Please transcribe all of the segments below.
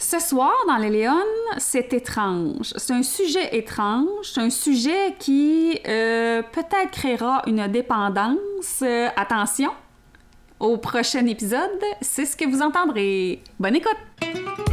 Ce soir, dans les Léons, c'est étrange. C'est un sujet étrange. C'est un sujet qui euh, peut-être créera une dépendance. Euh, attention, au prochain épisode, c'est ce que vous entendrez. Bonne écoute!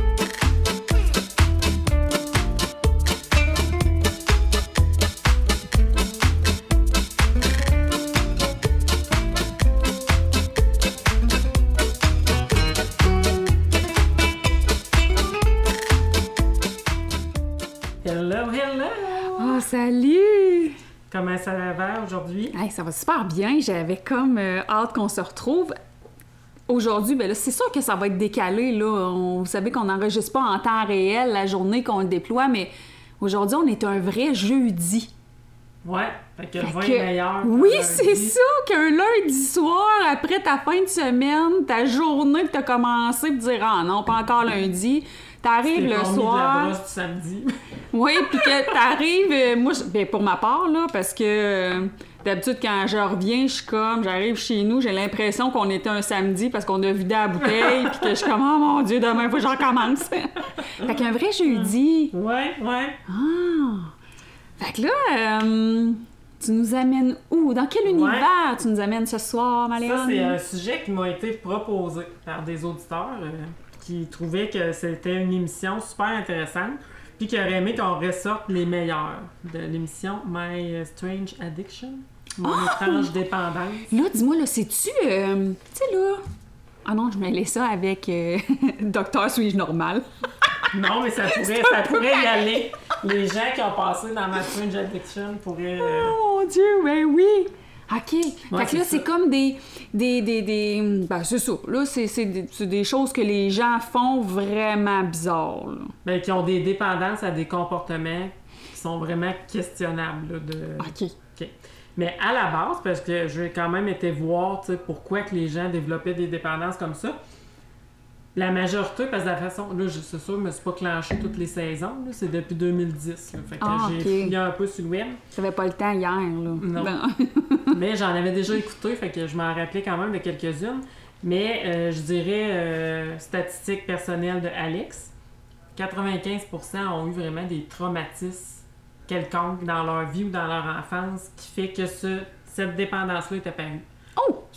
Comment ça va aujourd'hui? Hey, ça va super bien. J'avais comme euh, hâte qu'on se retrouve. Aujourd'hui, ben là, c'est sûr que ça va être décalé. Là. On- vous savez qu'on n'enregistre pas en temps réel la journée qu'on le déploie, mais aujourd'hui, on est un vrai jeudi. Ouais, fait que le vin est meilleur. Oui, c'est ça, qu'un lundi soir, après ta fin de semaine, ta journée que t'as commencé, pour dire Ah non, pas encore lundi. T'arrives le de la soir. brosse du samedi. Oui, puis que t'arrives, euh, moi, je- ben pour ma part, là, parce que euh, d'habitude, quand je reviens, je suis comme, j'arrive chez nous, j'ai l'impression qu'on était un samedi parce qu'on a vidé la bouteille, puis que je suis comme, oh mon Dieu, demain, faut que je recommence. fait qu'un vrai jeudi. Ouais, ouais. Ah! Fait que là, euh, tu nous amènes où? Dans quel univers tu nous amènes ce soir, Maléone? Ça, c'est un sujet qui m'a été proposé par des auditeurs qui trouvaient que c'était une émission super intéressante puis qui auraient aimé qu'on ressorte les meilleurs de l'émission My Strange Addiction. Mon Ah! étrange dépendance. Là, dis-moi, là, c'est-tu. euh, tu sais, là. Ah non, je mêlais ça avec euh, Docteur Suis-je normal? Non, mais ça pourrait, ça pourrait y aller. Les gens qui ont passé dans My Strange Addiction pourraient... euh, Oh mon Dieu, ben oui! OK. Ouais, fait que là, c'est comme des. des, des, des ben, c'est ça. Là, c'est, c'est des, c'est des choses que les gens font vraiment bizarres. Là. Ben, qui ont des dépendances à des comportements qui sont vraiment questionnables. là, de... OK. OK. Mais à la base, parce que j'ai quand même été voir pourquoi que les gens développaient des dépendances comme ça, la majorité, parce que la façon, là, c'est sûr, je me suis pas clenché toutes les saisons, là, c'est depuis 2010. là. fait que Ah, j'ai fouillé un peu sur le web, J'avais pas le temps hier, là. Non. Ben, mais j'en avais déjà écouté, fait que je m'en rappelais quand même de quelques-unes. Mais euh, je dirais, euh, statistiques personnelles de Alex, 95% ont eu vraiment des traumatismes quelconques dans leur vie ou dans leur enfance qui fait que ce, cette dépendance-là est apparue.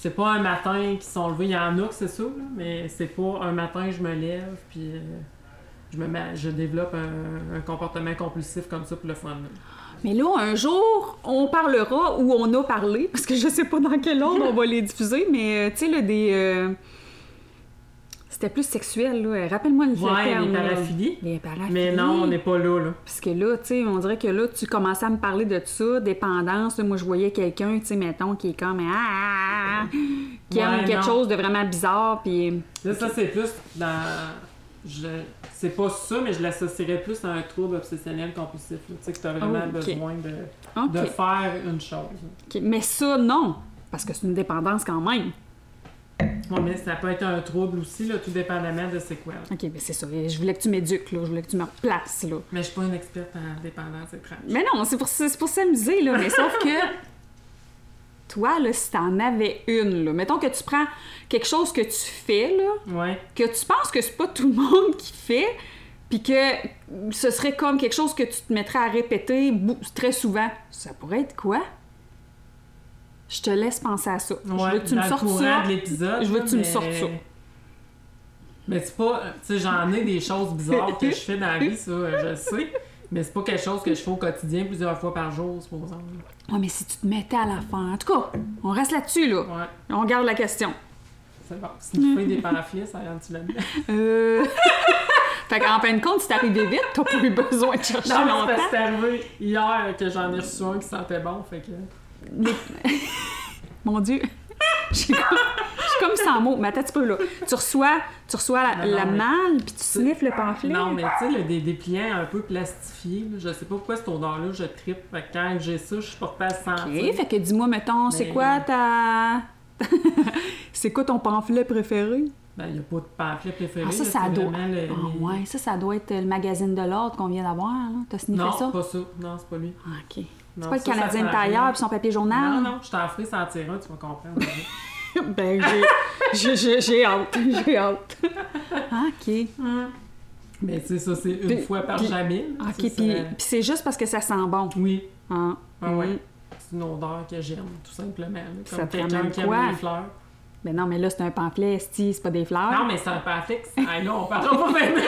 C'est pas un matin qu'ils sont levés, il y en a que c'est ça, là, mais c'est pas un matin je me lève puis euh, je, me mets- je développe un, un comportement compulsif comme ça pour le fun. là. Mais là, un jour, on parlera ou on a parlé, parce que je sais pas dans quel ordre on va les diffuser, mais euh, tu sais, là, des. euh, C'était plus sexuel, là. Rappelle-moi le Ouais, terme. les paraphilies. Les paraphilies. Mais non, on n'est pas là, là. Parce que là, tu sais, on dirait que là, tu commençais à me parler de ça, dépendance. là. moi, je voyais quelqu'un, tu sais, mettons, qui est comme. Ah, ah, ah, qui aime Ouais, quelque non. chose de vraiment bizarre, puis. Là, ça, c'est plus dans. Je... C'est pas ça, mais je l'associerais plus à un trouble obsessionnel compulsif. Tu sais, que tu as vraiment Oh, besoin de, de faire une chose. Mais ça, non. Parce que c'est une dépendance quand même. Mais ça peut être un trouble aussi, là, tout dépendamment de c'est quoi. là. OK, mais c'est ça. Je voulais que tu m'éduques, là. Je voulais que tu me replaces, là. Mais je suis pas une experte en dépendance étrange. Mais non, c'est pour, pour s'amuser, là. Mais sauf que, toi, là, si t'en avais une, là, mettons que tu prends quelque chose que tu fais, là, Ouais. que tu penses que c'est pas tout le monde qui fait, puis que ce serait comme quelque chose que tu te mettrais à répéter très souvent. Ça pourrait être quoi? Je te laisse penser à ça. je veux que tu me sortes ça. Je veux que tu me mais- sortes ça. Mais c'est pas. Tu sais, j'en ai des choses bizarres que je fais dans la vie, ça, euh, je sais. Mais c'est pas quelque chose que je fais au quotidien plusieurs fois par jour, supposons. Ouais, mais si tu te mettais à la fin. En tout cas, on reste là-dessus, là. Ouais, On garde la question. c'est bon. Si tu fais des pamphlets, ça rentre-tu là-dedans? Euh... fait qu'en fin de compte, si arrivé vite, t'as pas eu besoin de chercher Non, longtemps. que c'est arrivé hier que j'en ai reçu un qui sentait bon, fait que. Les- Mon Dieu. Je suis comme, sans mots. Mais attends un petit peu, là. Tu reçois, tu reçois la, Non, non, la mais- malle, puis tu sniffes le pamphlet. Non, mais tu sais, là, des dépliants un peu plastifiés, je sais pas pourquoi cette odeur-là, je que quand j'ai ça, je suis portée à sentir. OK, fait que dis-moi, mettons, c'est quoi ta... c'est quoi ton pamphlet préféré? Ben, il n'y a pas de pamphlet préféré. Ah, ça, là, ça doit... le- Ah, ouais, ça, ça doit être le magazine de l'ordre qu'on vient d'avoir. T'as sniffé Non, ça? pas ça. Non, c'est pas lui. Ah, OK. Non, C'est pas le ça, ça Canadien de tailleur puis son papier journal? Non, non, je t'en ferai sentir un, tu vas comprendre. ben, j'ai- j'ai j'ai- j'ai hâte. J'ai hâte. Ah, OK. Hum. Mais c'est ça, c'est une Puis- fois par puis- jamais. là. Ok, Ça, puis, ça- puis c'est juste parce que ça sent bon. Oui. Ah. Ah ouais. Mm. C'est une odeur que j'aime, tout simplement. là. Ça Comme te quelqu'un qui aime les fleurs. Mais non, mais là, c'est un pamphlet, esti, c'est pas des fleurs. Non, mais c'est un pamphlet. Ah, là, on parlera pas maintenant.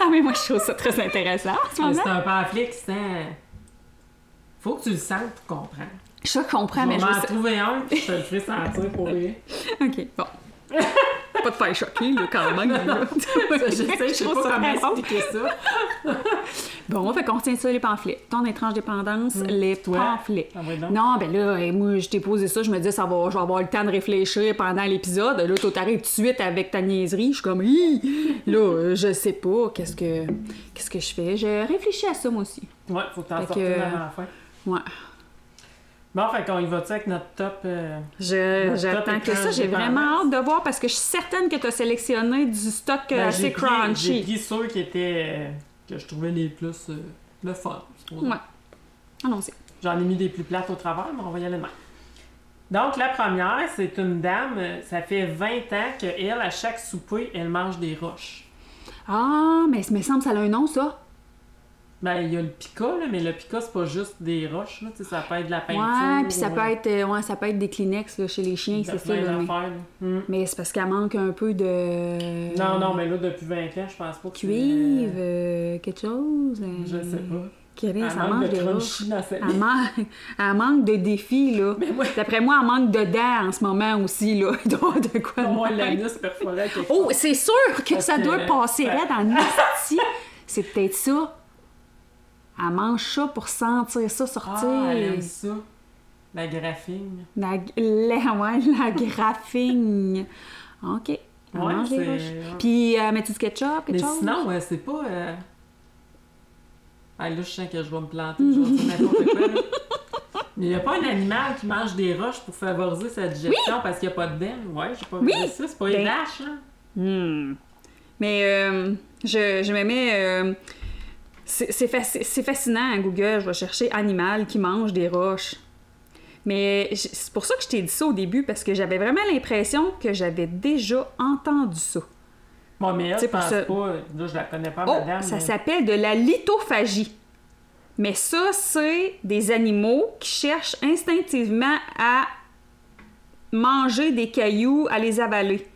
Ah, mais moi, je trouve ça très intéressant ce Mais. C'est un pamphlet qui sent. Faut que tu le sentes pour comprendre. Je comprends, je mais vais je m'en veux ça- trouver un, puis je te le ferai sentir pour rire. Ok, bon. pas de faire choquer, là, quand même. là. Je sais, je sais pas ça comment expliquer ça. Bon, fait qu'on retient ça, les pamphlets. Ton étrange dépendance, les Toi? pamphlets. Ah. Non, ben là, eh, moi, je t'ai posé ça, je me dis, ça va, je vais avoir le temps de réfléchir pendant l'épisode. Là, toi, t'arrives tout de suite avec ta niaiserie. Je suis comme, Hi! là, euh, je sais pas, qu'est-ce que, qu'est-ce que je fais? Je réfléchis à ça, moi aussi. Ouais, faut que t'en sortes avant la fin. Ouais. Bon, fait qu'on y va-tu avec notre top. euh, Je- Notre J'attends top que ça, j'ai vraiment hâte de voir parce que je suis certaine que tu as sélectionné du stock euh, ben, assez j'ai pris- J'ai crunchy. pris ceux qui étaient. euh, que je trouvais les plus. euh, le fun. Ouais. Allons-y. J'en ai mis des plus plates au travers, mais on va y aller demain. Donc, la première, c'est une dame, euh, ça fait 20 ans qu'elle, à chaque souper, elle mange des roches. Ah, mais il me semble que ça a un nom, ça. Ben, il y a le pica, là, mais le pica, c'est pas juste des roches, là, ça peut être de la peinture. Ouais, puis ça peut euh, être, euh, ouais, ça peut être des Kleenex là, chez les chiens, c'est ça. Là, mais. Hmm. mais c'est parce qu'elle manque un peu de. Non, non, mais là, depuis 20 ans, je pense pas que Cuivre, euh, euh, quelque chose. euh, Je sais pas. Kérin, Elle ça manque mange de des roches. crunchy dans Elle, vie. man- elle manque de défis, là. Moi, D'après moi, elle manque de dents en ce moment aussi, là. Il doit de quoi moi, l'anus perforé Oh, c'est sûr que Parce ça doit passer Ouais. raide en esti. C'est peut-être ça. Elle mange ça pour sentir ça sortir. Ah, elle aime ça. La graphine. la, la, ouais, la graphine. OK. Elle Ouais, mange roches. Puis, euh, mets-tu du ketchup, quelque Mais chose? sinon, euh, c'est pas. euh, Ah, là, je sens que je vais me planter, je vais dire n'importe quoi. là. Mais il n'y a pas un animal qui mange des roches pour favoriser sa digestion parce qu'il n'y a pas de dents. Ouais, j'ai pas Oui. vu ça. C'est pas Ben- une vache, hein? Hmm. Mais euh, je, je me mets... c'est c'est fasci- c'est fascinant à Google. Je vais chercher animal qui mange des roches. Mais c'est pour ça que je t'ai dit ça au début, parce que j'avais vraiment l'impression que j'avais déjà entendu ça. Bon, mais je pense ça- pas. Là, je la connais pas, Oh, madame. ça mais- s'appelle de la lithophagie. Mais ça, c'est des animaux qui cherchent instinctivement à manger des cailloux, à les avaler.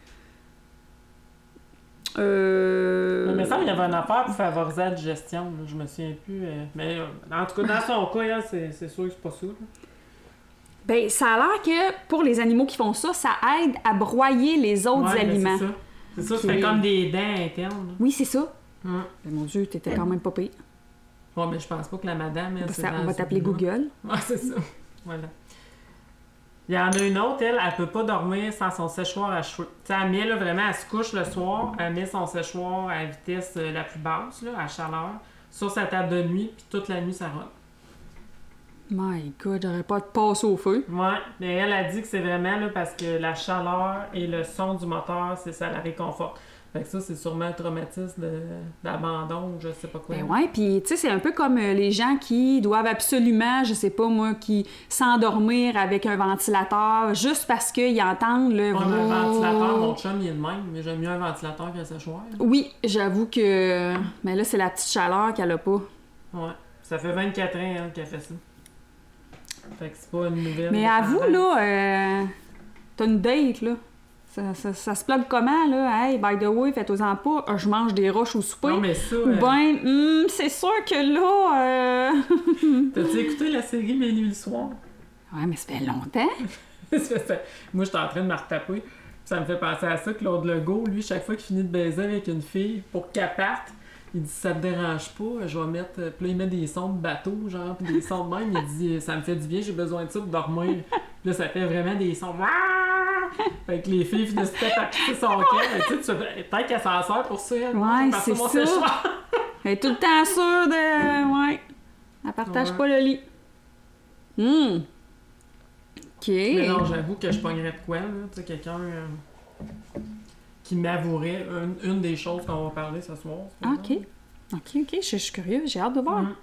Euh... Mais ça, il y avait une affaire pour favoriser la digestion. là, Je me souviens plus. euh, Mais euh, en tout cas, dans son cas, elle, c'est c'est sûr que c'est pas ça. Ben, ça a l'air que pour les animaux qui font ça, ça aide à broyer les autres Ouais, ben, aliments. C'est ça. C'est ça, ça Ok. fait comme des dents internes. Oui, c'est ça. Hum. Ben, mon Dieu, t'étais quand même pas pire. Bon, mais je pense pas que la madame, elle, Ben, ça, on va t'appeler. Google. Ouais, c'est ça. Voilà. Il y en a une autre, elle, elle peut pas dormir sans son séchoir à cheveux. Tu sais, elle met, là, vraiment, elle se couche le soir, elle met son séchoir à vitesse euh, la plus basse, là, à chaleur, sur sa table de nuit, puis toute la nuit, ça rote. My God, j'aurais pas de passe au feu. Ouais, mais elle a dit que c'est vraiment là, parce que la chaleur et le son du moteur, c'est ça la réconforte. Fait que ça, c'est sûrement un traumatisme d'abandon ou je sais pas quoi. Ben ouais, puis tu sais, c'est un peu comme euh, les gens qui doivent absolument, je sais pas moi, qui s'endormir avec un ventilateur juste parce qu'ils entendent le... Ouais, mais un ventilateur, mon chum, il est de même, mais j'aime mieux un ventilateur qu'un séchoir. Oui, j'avoue que... Mais là, c'est la petite chaleur qu'elle a pas. Ouais. Ça fait 24 ans elle, qu'elle fait ça. Fait que c'est pas une nouvelle. Mais avoue, dépendance. là, euh, t'as une date, là. Ça, ça, ça se plug comment, là? Hey, by the way, faites-en pas, ah, je mange des roches au souper. Non, mais ça. Ou euh, ben, hum, c'est sûr que là... euh, T'as-tu écouté la série Mes nuits le soir? Ouais, mais ça fait longtemps. Ça fait- Moi, j'étais en train de me retaper. Ça me fait penser à ça, Claude Legault, lui, chaque fois qu'il finit de baiser avec une fille, pour qu'elle parte, il dit ça te dérange pas, je vais mettre. Puis là, il met des sons de bateau, genre, puis des sons de même. Il dit ça me fait du bien, j'ai besoin de ça pour dormir. Puis là, ça fait vraiment des sons. Fait que les filles finissent peut-être à quitter son cœur. Tu sais, peut-être qu'elle s'en sert pour ça. Ouais, c'est ça. Elle est tout le temps sûre de... Ouais. Elle partage Ouais. pas le lit. Hum. OK. Mais non, j'avoue que je pognerais de quoi, là. Tu sais, quelqu'un euh, qui m'avouerait une, une des choses qu'on va parler ce soir. pas OK. OK, OK. Je, je suis curieuse. J'ai hâte de voir. Mm.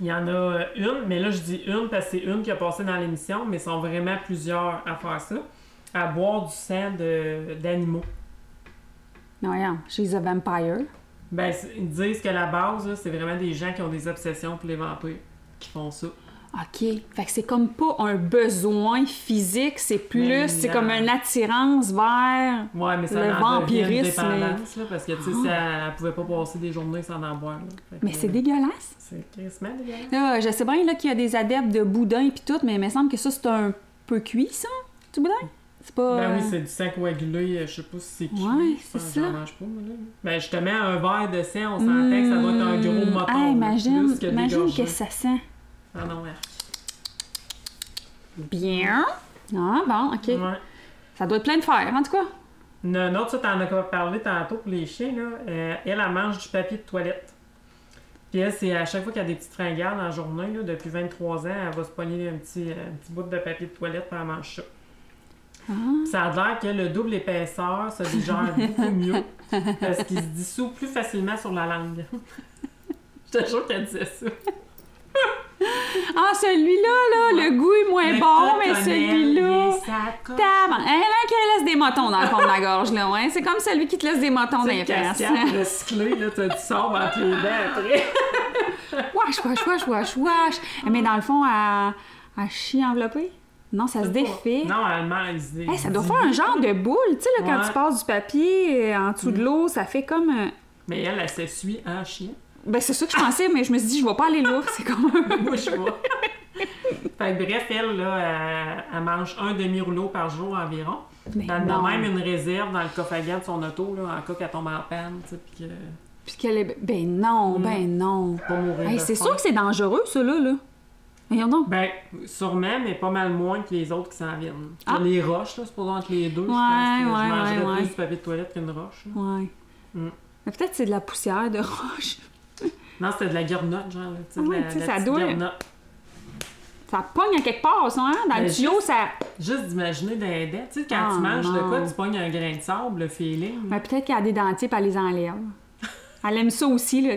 Il y en a euh, une, mais là je dis une parce que c'est une qui a passé dans l'émission, mais ils sont vraiment plusieurs à faire ça. À boire du sang d'animaux. Non, regarde. She's a vampire. Ben, ils disent que la base, c'est vraiment des gens qui ont des obsessions pour les vampires qui font ça. OK. Fait que c'est comme pas un besoin physique, c'est plus, c'est comme une attirance vers... Ouais, mais ça Le une vampirisme, mais- dépendance, là, parce que, tu sais, ça- elle pouvait pas passer des journées sans en boire, là. Fait que, Mais c'est dégueulasse. C'est crissement dégueulasse. Là, je sais bien qu'il y a des adeptes de boudin et tout, mais il me semble que ça, c'est un peu cuit, ça, du boudin? C'est pas... Ben oui, euh, c'est du sang coagulé, euh, je sais pas si c'est cuit. Ouais, c'est que J'en ça. mange pas, moi, là. Ben, justement, un verre de sang, on sentait que ça doit être un gros. Ah, là, imagine, plus que des imagine que ça sent. Ah non. Bien. Ah, bon, OK. Ouais. Ça doit être plein de fer, en tout cas. Une autre, ça, t'en as parlé tantôt pour les chiens, là. Euh, elle, elle mange du papier de toilette. Puis elle, c'est à chaque fois qu'il y a des petites fringales dans la journée, là, depuis 23 ans, elle va se pogner un petit, euh, un petit bout de papier de toilette pour elle mange ça. Ah. Ça a l'air que le double épaisseur se digère beaucoup mieux parce qu'il se dissout plus facilement sur la langue. Je te jure qu'elle disait ça. Ah, celui-là, là, le goût est moins bon, mais celui-là... Y en a qui laisse des motons dans le fond de la gorge, là, ouais. C'est comme celui qui te laisse des motons dans les fesses. recyclée, là, t'as du sable entre les dents après. Wesh, wesh, wesh, wesh, wesh. Mais dans le fond, à, à chier enveloppé? Non, ça se défait. Non, elle mange. Hey, ça doit faire un genre de boule, tu sais, là, quand Ouais. tu passes du papier euh, en dessous de l'eau, ça fait comme... un- Mais elle, elle s'essuie en chien. Ben, c'est ça que je pensais, mais je me suis dit, je vais pas aller là. C'est comme un... Moi, je vois. fait que bref, elle, là, elle, mange un demi-rouleau par jour environ. Mais Elle a même une réserve dans le coffre à gants de son auto, là, en cas qu'elle tombe en panne, tu sais, puis que... Puis qu'elle est... Ben non, Mm. ben non. Pas mourir Hey, c'est sûr que c'est dangereux, ça, là. là. Voyons donc. Ben, sûrement, mais pas mal moins que les autres qui s'en viennent. Ah. Les roches, là, supposons entre les deux, Ouais, je pense que ouais, je mangerais ouais, ouais. plus du papier de toilette qu'une roche. là. Ouais. Mm. Mais peut-être c'est de la poussière de roche. Non, c'était de la garnotte, genre, tu sais, Ouais, la, tu sais, ça doit-. Ça pogne à quelque part, ça, hein? Dans le Ben, tuyau, juste- ça... Juste d'imaginer les dents, tu sais, quand Ah, tu manges de quoi, tu pognes un grain de sable, le feeling. Ben, peut-être qu'elle a des dentiers, puis elle les enlève. Elle aime ça aussi, là.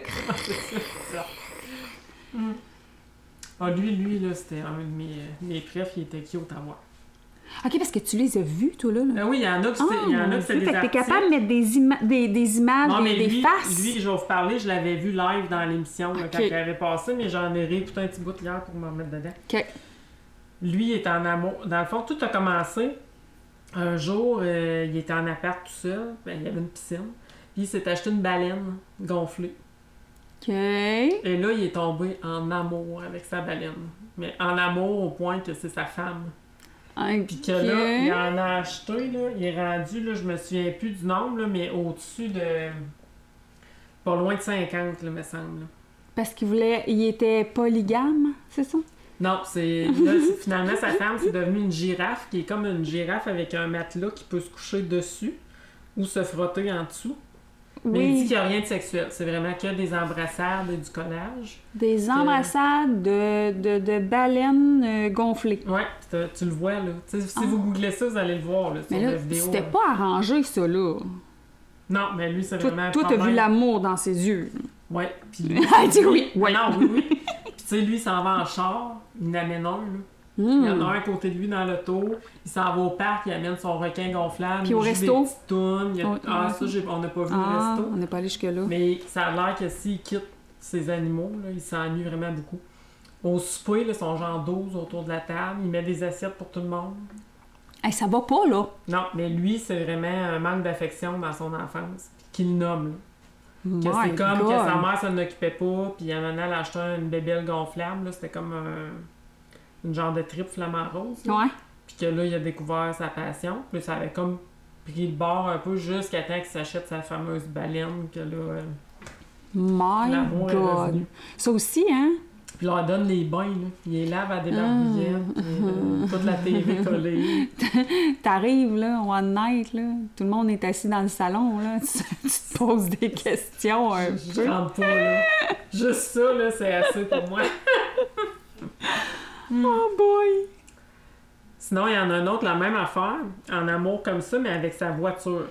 Ah, lui, lui, là, c'était un de mes, euh, mes préfs, il était cute à voir. OK, parce que tu les as vus, toi, là. là. Ah oui, il y en a Ah, c'était il y en a des fait que t'es capable de mettre des, ima- des, des images, Non, mais des lui, faces. lui, je vais vous parler, je l'avais vu live dans l'émission quand il avait passé, mais j'en ai réécouté un petit bout hier pour m'en mettre dedans. OK. Lui, il est en amour. Dans le fond, tout a commencé. Un jour, euh, il était en appart tout seul, ben, il y avait une piscine, puis il s'est acheté une baleine gonflée. OK. Et là, il est tombé en amour avec sa baleine. Mais en amour au point que c'est sa femme. Puis que là, il en a acheté, là, il est rendu, là, je me souviens plus du nombre, là, mais au-dessus de. Pas loin de 50, là, me semble. là. Parce qu'il voulait... Il était polygame, c'est ça? Non, c'est. Finalement, sa femme, c'est devenu une girafe, qui est comme une girafe avec un matelas qui peut se coucher dessus ou se frotter en dessous. Mais il dit Oui. qu'il n'y a rien de sexuel. C'est vraiment que des embrassades et du collage. Des embrassades de, de, de baleines euh, gonflées. T'as- tu le vois, là. Si Ah. vous googlez ça, vous allez le voir, là, sur Mais la là, vidéo. c'était pas arrangé, ça, là. Non, mais lui, c'est vraiment. toi, t'as vu l'amour dans ses yeux. Ouais, puis Elle dit oui. Ouais. Non, oui, oui. Puis tu sais, lui, il s'en va en char, il en amène un, là. Il y en a Hmm. un à côté de lui dans l'auto. Il s'en va au parc, il amène son requin gonflable. Puis au il resto? Des petites tounes, il y a- Oh, Ah, ça, j'ai- on n'a pas vu Ah, le resto. on n'est pas allé jusque-là. Mais ça a l'air que s'il quitte ses animaux, là, il s'ennuie vraiment beaucoup. Au souper, là, ils sont genre 12 autour de la table. Il met des assiettes pour tout le monde. Hey, ça va pas, là. Non, mais lui, c'est vraiment un manque d'affection dans son enfance. Qu'il nomme. là. Que My c'est comme God. que sa mère s'en occupait pas, puis à un moment donné, elle a acheté une bébelle gonflable, là, c'était comme un, une genre de trip flamant rose. Ouais. Puis que là, il a découvert sa passion, puis ça avait comme pris le bord un peu jusqu'à temps qu'il s'achète sa fameuse baleine, que là, euh, My God. Ça aussi, hein? Puis là, elle donne les bains, là. Il les lave à des Ah. barbouillettes, puis, euh, toute la TV collée. T'arrives, là, one night, là, tout le monde est assis dans le salon, là, tu, tu te poses des questions un Je peu. pas, là. Juste ça, là, c'est assez pour moi. Oh boy! Sinon, il y en a un autre, la même affaire, en amour comme ça, mais avec sa voiture.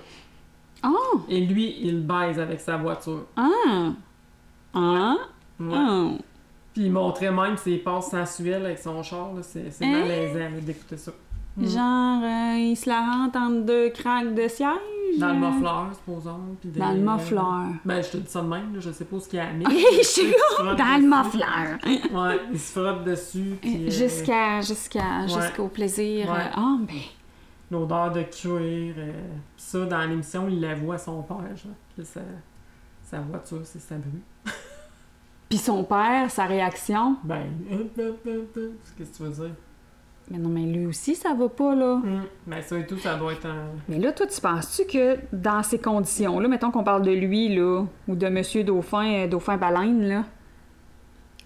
Oh! Et lui, il baise avec sa voiture. Ah! Ah! Ouais. Ah! Puis il montrait même ses passes sensuelles avec son char. là. C'est c'est Hein? malaisant d'écouter ça. Mm. Genre, euh, il se la rentre entre deux craques de siège? Dans le muffleur, supposons. puis des- Dans le muffleur. Ben, je te dis ça de même, je sais pas ce qu'il y a à mettre. Je dans le muffleur. Ouais, il se frotte dessus. puis, euh, Jusqu'à, jusqu'à, Ouais. jusqu'au plaisir. Ouais. euh, Ah, ben. L'odeur de cuir. euh, ça, dans l'émission, il l'avoue à son père, genre. Puis sa, sa voiture, c'est sa bruit. Puis son père, sa réaction? Ben, qu'est-ce que tu veux dire? Mais non, mais lui aussi, ça va pas, là. Hum, Ben, ça et tout, ça doit être un. Mais là, toi, tu penses-tu que dans ces conditions-là, mettons qu'on parle de lui, là, ou de Monsieur Dauphin, euh, Dauphin Baleine, là,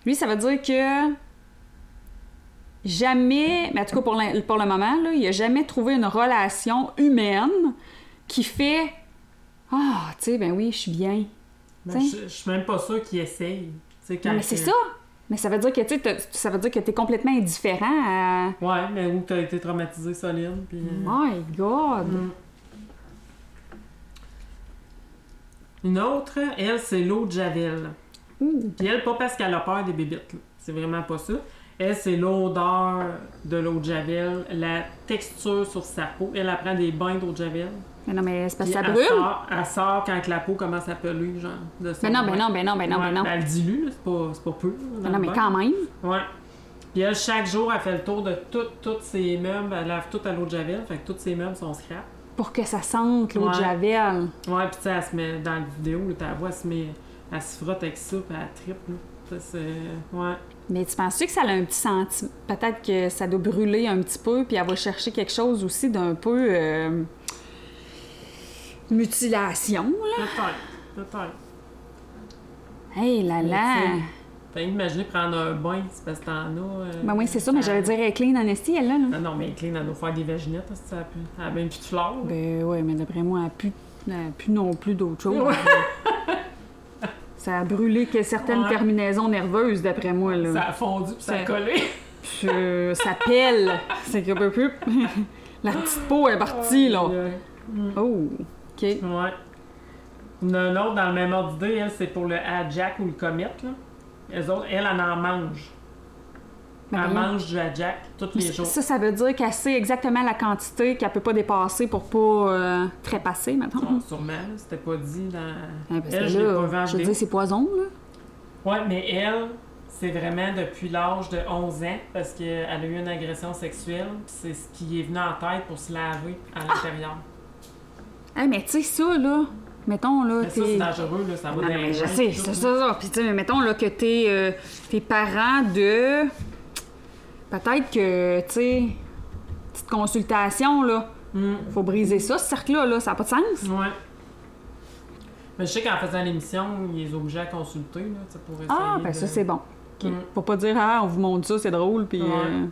lui, ça veut dire que jamais, mais en tout cas pour, l'in- pour le moment, là, il a jamais trouvé une relation humaine qui fait Ah, tu sais, ben oui, je suis bien. Ben, je, suis même pas sûr qu'il essaye. Quand Non, mais c'est ça! Mais ça veut dire que, tu ça veut dire que t'es complètement indifférent à... Ouais, mais où t'as été traumatisé solide, puis. euh, My God! Mm. Une autre, elle, c'est l'eau de Javel. Puis elle, pas parce qu'elle a peur des bébites, c'est vraiment pas ça. Elle, c'est l'odeur de l'eau de Javel, la texture sur sa peau. Elle, elle prend des bains d'eau de Javel. Mais non, mais c'est parce que ça elle brûle. Sort, elle sort quand la peau commence à peler, genre. De Mais non, bain. non, ben non, ben non, ben non. Elle dilue, c'est pas, c'est pas peu. Mais non, mais quand même. Ouais. Puis elle, chaque jour, elle fait le tour de toutes tous ses meubles. Elle lave tout à l'eau de Javel, fait que tous ses meubles sont scrap. Pour que ça sente l'eau de. Javel. Ouais, puis tu sais, elle se met dans la vidéo, là, ta voix, elle se met. Elle se frotte avec ça, puis elle tripe, là. Ça, c'est. Ouais. Mais tu penses-tu que ça a un petit sentiment? Peut-être que ça doit brûler un petit peu, puis elle va chercher quelque chose aussi d'un peu. euh, mutilation, là? Peut-être. Peut-être. Hey là là! T'as imaginé prendre un bain, c'est parce que t'en as. euh, Ben oui, c'est ça, mais j'allais dire elle est clean en elle, là. là. Ah non, mais Clean, elle doit faire des vaginettes, parce que ça a pu. Elle a même plus de fleurs. Ben ouais, mais d'après moi, elle a plus, elle non plus d'autre chose. Ouais. Ça a brûlé que certaines Ouais. terminaisons nerveuses, d'après moi, là. Ça a fondu, puis ça a collé. Puis, euh, ça pèle. C'est que peu plus. La petite peau est partie, là. Ouais. Oh, OK. Ouais. Une autre dans le même ordre d'idée, elle, c'est pour le Jack ou le Comet, là. Elles autres, elle, elle en mange. Elle mange du Jack tous les jours. Ça, ça veut dire qu'elle sait exactement la quantité qu'elle peut pas dépasser pour pas euh, trépasser, maintenant. Ah, sûrement, c'était pas dit dans. Elle, je pas veux dire, c'est poison, là. Ouais, mais elle, c'est vraiment depuis l'âge de 11 ans parce qu'elle a eu une agression sexuelle, c'est ce qui est venu en tête pour se laver à l'intérieur. Hey, mais tu sais, ça, là, mettons, là, Mais ça, c'est dangereux, là, ça va Non, mais je sais, c'est ça, ça. Puis, tu sais, mettons, là, que t'es, euh, tes parents de... Peut-être que, tu sais, petite consultation, là, Hum, faut briser ça, ce cercle-là, là, ça n'a pas de sens. Ouais. Mais je sais qu'en faisant l'émission, ils les obligeaient à consulter, là, tu sais, pour essayer Ah, ben de- ça, c'est bon. OK. Mm. Faut pas dire, ah, on vous montre ça, c'est drôle, puis... Ouais. euh,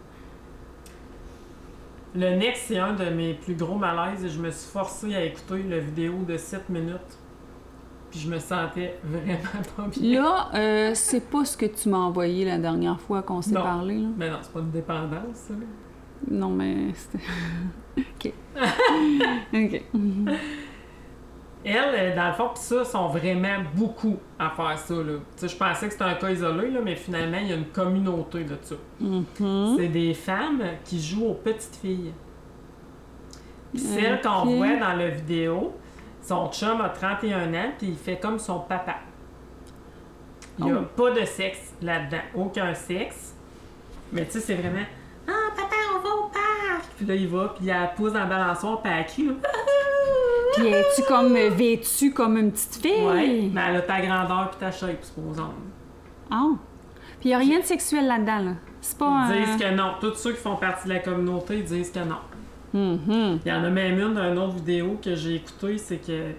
Le next, c'est un de mes plus gros malaises et je me suis forcée à écouter la vidéo de 7 minutes. Puis je me sentais vraiment pas bien. Là, euh, c'est pas ce que tu m'as envoyé la dernière fois qu'on s'est parlé, là. Mais non, c'est pas une dépendance, ça. là. Non, mais c'était... OK. OK. Elles, euh, dans le fond, pis ça, sont vraiment beaucoup à faire ça. Là. Tu sais, je pensais que c'était un cas isolé, là, mais finalement, il y a une communauté de ça. Mhm. C'est des femmes qui jouent aux petites filles. Puis celle qu'on voit dans la vidéo, son chum a 31 ans, puis il fait comme son papa. Il n'y a Oh. pas de sexe là-dedans, aucun sexe. Mais tu sais, c'est vraiment Ah, papa, on va au parc! Puis là, il va, puis il a la pousse dans le balançoire, puis elle crie. Puis es-tu comme euh, vêtue comme une petite fille? Ouais, mais elle a ta grandeur puis ta shape, supposons. Ah. Puis y a rien de sexuel là-dedans, là. C'est pas... Ils disent euh, que non. Tous ceux qui font partie de la communauté disent que non. Mhm. Il y en a même une d'une autre vidéo que j'ai écoutée, c'est que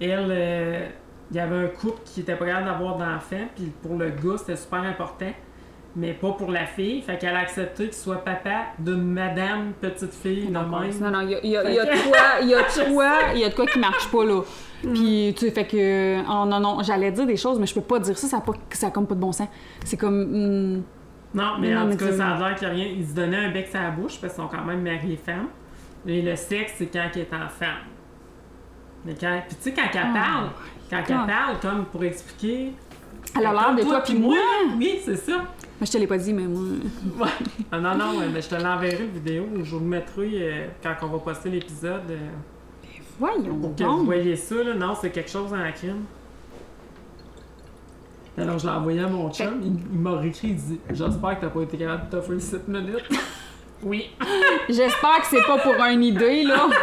elle, euh, il y avait un couple qui était pas capable d'avoir d'enfants, puis pour le gars, c'était super important, mais pas pour la fille. Fait qu'elle a accepté qu'il soit papa d'une madame petite fille Non, même. non, il y a, y a- y a de quoi, il y a de quoi, il y a de quoi qui marche pas, là. Puis, tu sais, fait que... Oh non, non, j'allais dire des choses, mais je peux pas dire ça, ça a, pas, ça a comme pas de bon sens. C'est comme... hmm, Non, mais Non, en mais tout cas, ça a l'air qu'il y a rien. Ils se donnaient un bec sur la bouche parce qu'ils sont quand même mariés femmes. Et le sexe, c'est quand il est en femme. Mais quand. Puis tu sais, quand elle Oh parle, quand elle God. parle, comme pour expliquer. Elle a l'air de toi puis moi. Oui, c'est ça. Mais je te l'ai pas dit, mais moi... Ouais. Ah non, non, mais je te l'enverrai le vidéo. Je vous le mettrai euh, quand on va poster l'épisode. euh. Voyons Pour que vous voyez ça, là, non, c'est quelque chose en crime. Alors, je l'ai envoyé à mon chum, il, il m'a réécrit, il dit J'espère que t'as pas été capable de t'offrir 7 minutes. oui. J'espère que c'est pas pour une idée, là.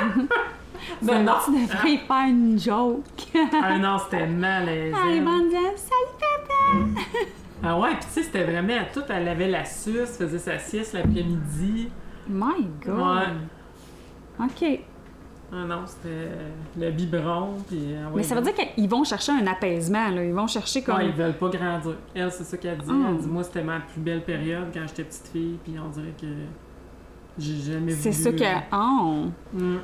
Ben non. Tu devrais faire une joke. Ah non, c'était malaisant. Ah. Salut, papa! Ah ouais, pis tu sais, c'était vraiment tout. Elle avait la suce, faisait sa sieste l'après-midi. My God. Ouais. OK. Ah non, c'était le biberon, puis. ah ouais, Mais ça veut dire qu'ils vont chercher un apaisement, là. Ils vont chercher comme... Ouais, ils veulent pas grandir. Elle, c'est ça qu'elle dit. Elle dit Moi, c'était ma plus belle période quand j'étais petite fille, puis on dirait que j'ai jamais vu. C'est ça que... Oh! Mm.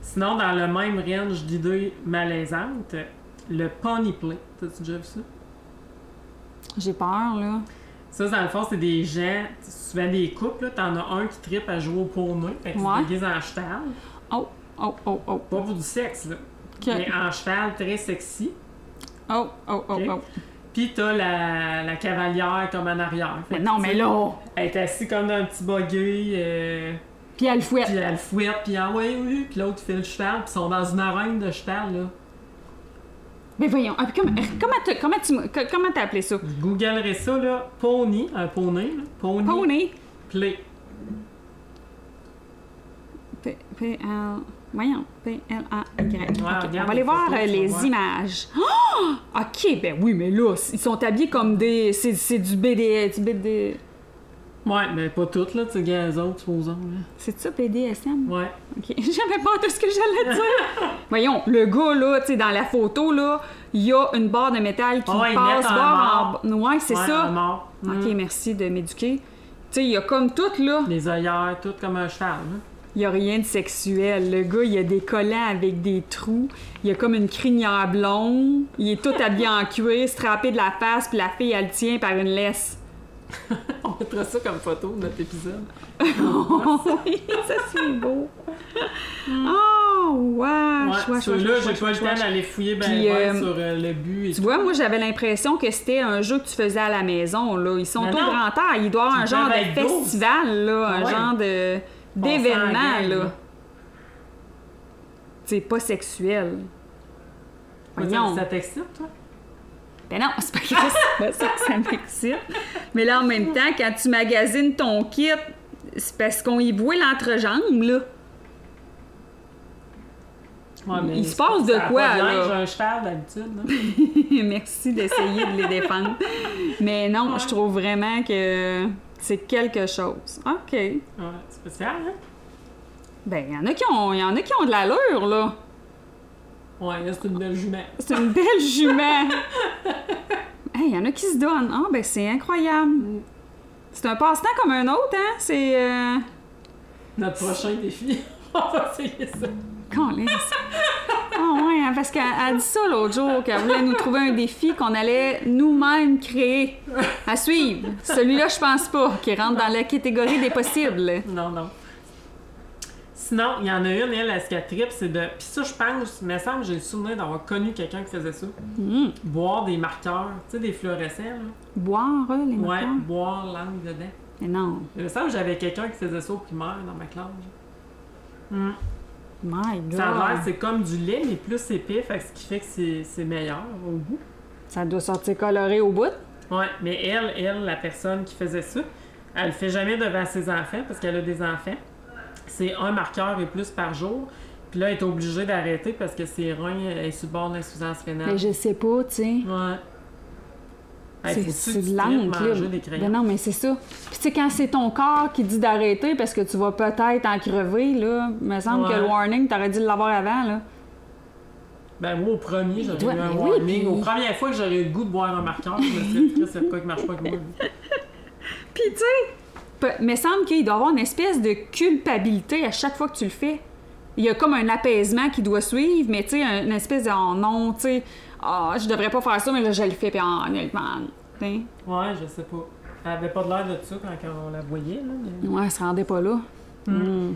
Sinon, dans le même range d'idées malaisantes, le pony play. T'as-tu déjà vu ça? J'ai peur, là. Ça, dans le fond, c'est des gens, souvent des couples, là, t'en as un qui tripe à jouer au poney, fait qu'il Ouais. déguise en cheval. Oh, oh, oh, oh. Pas pour du sexe, là. Mais en cheval très sexy. Oh, oh, oh, oh. Puis t'as la, la cavalière comme en arrière. Fait Mais que, non, mais là... Elle est assise comme dans un petit buggy, euh, Puis elle fouette. puis elle fouette, puis ah ouais, oui, puis l'autre fait le cheval, puis ils sont dans une arène de cheval, là. Mais voyons, ah, comment, comment, t'as- comment tu comment t'as appelé ça? Je googlerai ça, là, pony, un poney, là, pony, Pony. play. P, P, L... Voyons, P-L-A-Y. On va aller voir photos, euh, tu les voir. images. Ah! OK, ben oui, mais là, ils sont habillés comme des... C'est c'est du BD... Du BD... Ouais, mais pas toutes, là, tu sais, les autres, supposons. C'est ça, BDSM? Ouais. OK. J'avais pas de ce que j'allais dire. Voyons, le gars, là, tu sais, dans la photo, là, il y a une barre de métal qui ils passe mettent en. Ouais, c'est Ouais, ça. mort. OK, Mm. merci de m'éduquer. Tu sais, il y a comme tout, là. Les œillères, tout comme un cheval, là. Il y a rien de sexuel. Le gars, il a des collants avec des trous. Il a comme une crinière blonde. Il est tout habillé en cuir, strappé de la face, puis la fille, elle le tient par une laisse. On mettra ça comme photo de notre épisode. oui, ça c'est beau. Oh, wow! Ouais, ceux-là, j'ai pas le temps d'aller fouiller ben, Puis, ben euh, sur euh, le but et Tu tout. vois, moi, j'avais l'impression que c'était un jeu que tu faisais à la maison, là. Ils sont au grand air. Il doit y avoir un genre de festival, là. Ah un ouais. genre de... D'événement, là. C'est pas sexuel. Voyons. Ça, ça t'excite, toi? Ben non, c'est pas pas ça que ça m'excite. Mais là, en même temps, quand tu magasines ton kit, c'est parce qu'on y voit l'entrejambe, là. Ouais, mais Il se passe de quoi, pas de là? un cheval d'habitude, là. Merci d'essayer de les défendre. Mais non, je trouve vraiment que c'est quelque chose. OK. Ouais, spécial, hein? Ben, il y en a qui ont, y en a qui ont de l'allure, là. Ouais, là, c'est une belle jument. C'est une belle jument. Il y en a qui se donnent. Ah, ben, c'est incroyable. C'est un passe-temps comme un autre, hein? C'est. Euh... Notre prochain défi. On va essayer ça. Ah ouais, hein, parce qu'elle a dit ça l'autre jour, qu'elle voulait nous trouver un défi qu'on allait nous-mêmes créer. À suivre. Celui-là, je pense pas, qui rentre dans la catégorie des possibles. Non, non. Sinon, il y en a une, elle, à ce qu'elle tripe, c'est de. Puis ça, je pense, il me semble, j'ai le souvenir d'avoir connu quelqu'un qui faisait ça. Hum. Boire des marqueurs, tu sais, des fluorescents, là. Boire, euh, les Ouais, marqueurs? boire langue dedans. Mais non. Il me semble que j'avais quelqu'un qui faisait ça au primaire dans ma classe. Hum. My God. Ça a l'air, c'est comme du lait, mais plus épais, fait ce qui fait que c'est meilleur au goût. Ça doit sortir coloré au bout. Ouais, mais elle, elle, la personne qui faisait ça, elle le fait jamais devant ses enfants parce qu'elle a des enfants. C'est un marqueur et plus par jour. Puis là, elle est obligée d'arrêter parce que ses reins, elle est sur le bord de l'insuffisance rénale. Mais je sais pas, tu sais. Ouais. Hey, C'est de crayons? Ben non, mais c'est ça. Puis tu sais, quand c'est ton corps qui dit d'arrêter parce que tu vas peut-être en crever, là, il me semble que le warning, t'aurais dû l'avoir avant, là. Ben moi, au premier, j'aurais eu un oui, warning. puis- Aux premières fois que j'aurais eu le goût de boire un marqueur, je me suis dit, c'est quoi qui marche pas avec moi? Puis tu sais, me semble qu'il doit y avoir une espèce de culpabilité à chaque fois que tu le fais. Il y a comme un apaisement qui doit suivre, mais tu sais, un- une espèce de oh non, tu sais, ah, je devrais pas faire ça, mais là, je le fais, puis ah, honnêtement, tu sais. Ouais, je sais pas. Elle avait pas de l'air de ça quand on la voyait, là. mais- Ouais, elle se rendait pas là. Hmm.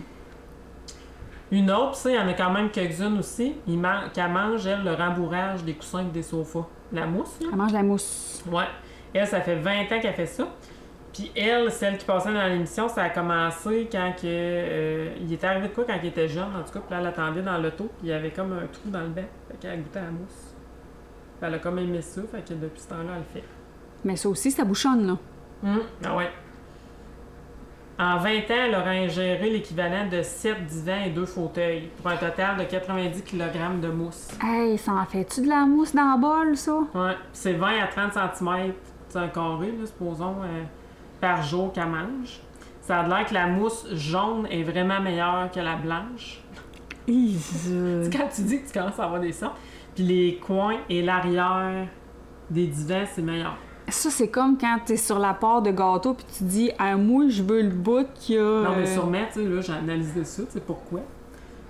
Une autre, tu sais, il y en a quand même quelques-unes aussi, il man- qu'elle mange, elle, le rembourrage des coussins et des sofas. La mousse, là. Elle mange la mousse. Ouais. Elle, ça fait 20 ans qu'elle fait ça. Puis elle, celle qui passait dans l'émission, ça a commencé quand que, euh, il était arrivé de quoi quand il était jeune, en tout cas, puis là, elle attendait dans l'auto, puis il y avait comme un trou dans le bec, fait qu'elle goûté à la mousse. Puis elle a comme aimé ça, fait que depuis ce temps-là, elle le fait. Mais ça aussi, ça bouchonne, là. Hum, Ah ouais. En 20 ans, elle aura ingéré l'équivalent de 7 divans et 2 fauteuils, pour un total de 90 kg de mousse. Hey, ça en fait-tu de la mousse dans le bol, ça? Ouais, c'est 20 à 30 cm, c'est un carré, là, supposons, euh, par jour qu'elle mange. Ça a l'air que la mousse jaune est vraiment meilleure que la blanche. C'est quand tu dis que tu commences à avoir des sons. Puis les coins et l'arrière des divans, c'est meilleur. Ça, c'est comme quand t'es sur la part de gâteau puis tu dis « Ah, moi, je veux le bout qui a... Non, mais euh, sûrement, tu sais, là, j'ai analysé ça, tu sais pourquoi.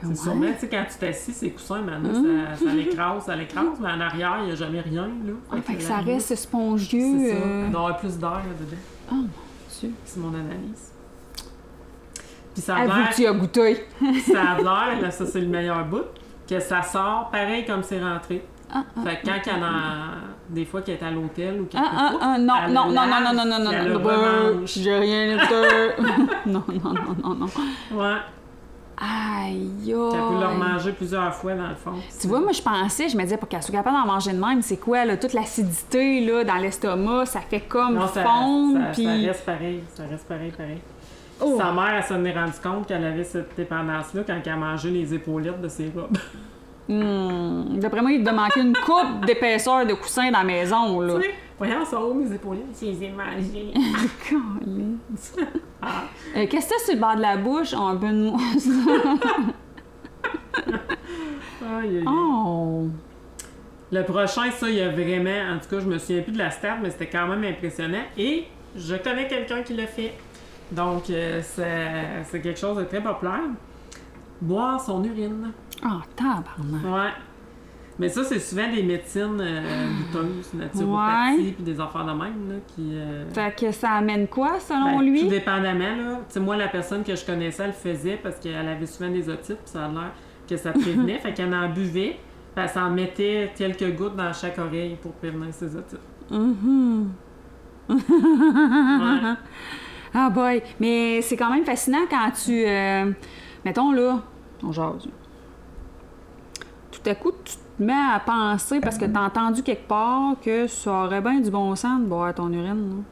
C'est Ouais? sûrement, tu sais, quand tu t'assis, ces coussins, maintenant, Hum. ça, ça l'écrase, ça l'écrase, mais en arrière, il n'y a jamais rien, là. Ah, fait que ça reste spongieux. C'est ça. euh, Il doit y avoir plus d'air là-dedans. Oh, mon Dieu. C'est mon analyse. Puis ça a l'air que tu as goûté. ça a l'air, là, ça c'est le meilleur bout, que ça sort pareil comme c'est rentré. Ah, ah, Fait que quand il y en a des fois qu'elle est à l'hôtel ou quelque ah, ah, ah, non, elle non, non, non, non, non, non, non, elle non, non, de... non, non, non, non, non. Ouais, Aïe, qu'elle peut le aïe. remanger plusieurs fois dans le fond. Tu vois, moi, je pensais, je me disais, pour qu'elle soit capable d'en manger de même, c'est quoi, là, toute l'acidité, là, dans l'estomac, ça fait comme Non, ça, fondre, ça, puis... ça reste pareil, ça reste pareil, pareil. Oh. Sa mère, elle s'en est rendue compte qu'elle avait cette dépendance-là quand elle mangeait les épaulettes de ses robes. Hmm, D'après moi, il devait manquer une coupe d'épaisseur de coussin dans la maison, là. tu sais, voyons, ça où mes épaulettes? Je les ai mangées. Câlisse. Ah. Euh, Qu'est-ce que t'as sur le bord de la bouche? Un peu de mousse. Oh! Le prochain, ça, il y a vraiment, en tout cas, je me souviens plus de la stat, mais c'était quand même impressionnant. Et je connais quelqu'un qui l'a fait. Donc, euh, c'est c'est quelque chose de très populaire. Boire son urine. Ah, tabarnak. Ouais. Mais ça, c'est souvent des médecines euh, douteuses, naturopathie, Ouais. puis des affaires de même, là, qui... euh, Fait que ça amène quoi, selon ben, lui? Tout dépendamment, là. Tu sais, moi, la personne que je connaissais, elle le faisait parce qu'elle avait souvent des otites, puis ça a l'air que ça prévenait. fait qu'elle en buvait, puis elle s'en mettait quelques gouttes dans chaque oreille pour prévenir ses otites. Ouais. Ah boy! Mais c'est quand même fascinant quand tu... euh, mettons, là, on jase. Tout à coup, tu te mets à penser, parce que t'as entendu quelque part que ça aurait bien du bon sens de boire ton urine.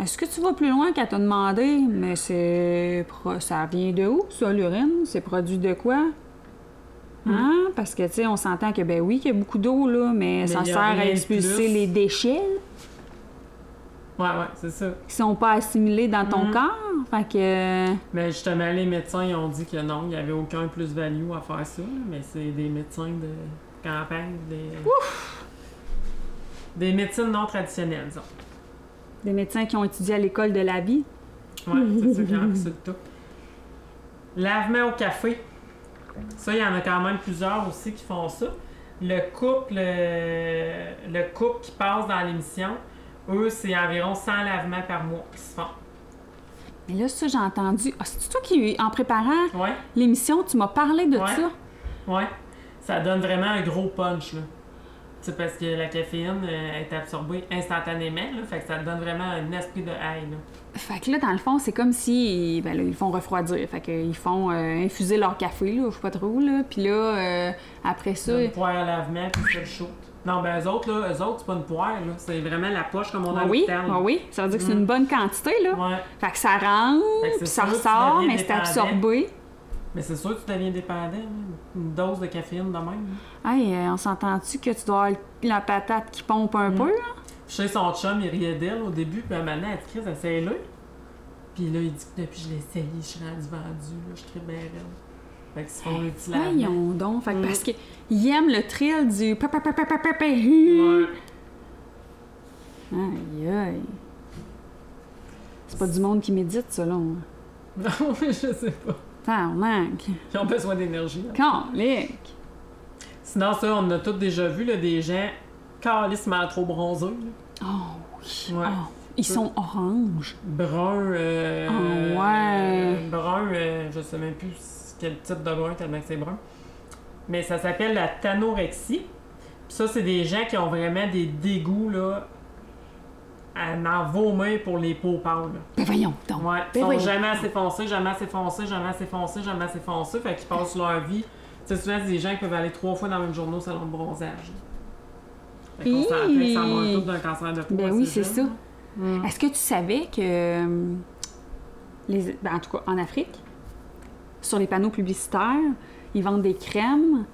Est-ce que tu vas plus loin qu'à te demander, mais c'est... ça vient de où, ça, l'urine? C'est produit de quoi? Hein? Parce que, tu sais, on s'entend que, ben oui, qu'il y a beaucoup d'eau, là, mais, ça sert à expulser plus. les déchets, là Ouais, ouais, c'est ça. qui sont pas assimilés dans ton Mhm. corps? Fait que. Mais justement, les médecins, ils ont dit que non, il n'y avait aucun plus-value à faire ça, mais c'est des médecins de campagne, des... Des médecines non traditionnelles, disons. Des médecins qui ont étudié à l'école de la vie? Ouais, c'est ça qui le tout. Lavement au café. Ça, il y en a quand même plusieurs aussi qui font ça. Le couple, euh, le couple qui passe dans l'émission, eux, c'est environ 100 lavements par mois qui se font. Mais là, ça, j'ai entendu. Ah, c'est toi qui, en préparant Ouais, l'émission, tu m'as parlé de Ouais. ça. ouais. Ça donne vraiment un gros punch, là. C'est parce que la caféine euh, est absorbée instantanément, là, fait que ça donne vraiment un esprit de haine. là. Fait que là, dans le fond, c'est comme si. Ben là, ils font refroidir. Fait qu'ils font euh, infuser leur café, là, je sais pas trop, là. Puis là, euh, après ça. Poire à lavement, puis ça le shoot. Non, ben eux autres, là, eux autres, c'est pas une poire, là. C'est vraiment la poche comme on a Ah à oui, ah oui, ça veut dire que c'est Mm. une bonne quantité, là. Ouais. Fait que ça rentre, puis ça ressort, mais c'est absorbé. Mais c'est sûr que tu deviens dépendant, hein. une dose de caféine de même. Hey, euh, on s'entend-tu que tu dois avoir la patate qui pompe un Mm. peu, là? Je sais, son chum, il riait d'elle au début, puis maintenant, elle dit, Chris, essaye-le. Puis là, il dit que depuis que je l'ai essayé, je suis rendu vendu, là, je suis très bien raide. Fait qu'ils se font lavement. Voyons donc. Fait que Mm. parce qu'ils aiment le thrill du pa pa pa pa pa pa pa. Ouais. Aïe, aïe. C'est pas du monde qui médite, ça, là. hein. Non, je sais pas. Tabarnak. Ils ont besoin d'énergie. Calique. Sinon, ça, on a tous déjà vu, là, des gens calissement trop bronzés. là. Oh, oui. Ouais. Oh, ils sont oranges. Brun, euh... Ah ouais. euh, brun, euh, je sais même plus quel type de brun tellement que c'est brun. Mais ça s'appelle la tanorexie. Puis ça, c'est des gens qui ont vraiment des dégoûts, là, à en vomir pour les peaux pâles. là. Ben voyons donc. Ouais, ils Ben sont voyons. jamais assez foncés, jamais assez foncés, jamais assez foncés, jamais assez foncés. Fait qu'ils passent leur vie. Tu sais, souvent, c'est des gens qui peuvent aller trois fois dans le même journée au salon de bronzage. Fait qu'on s'entend que ça meurt tous d'un cancer de peau. Ben oui, c'est ça. Mm. Est-ce que tu savais que, euh, les, ben, en tout cas en Afrique, sur les panneaux publicitaires, ils vendent des crèmes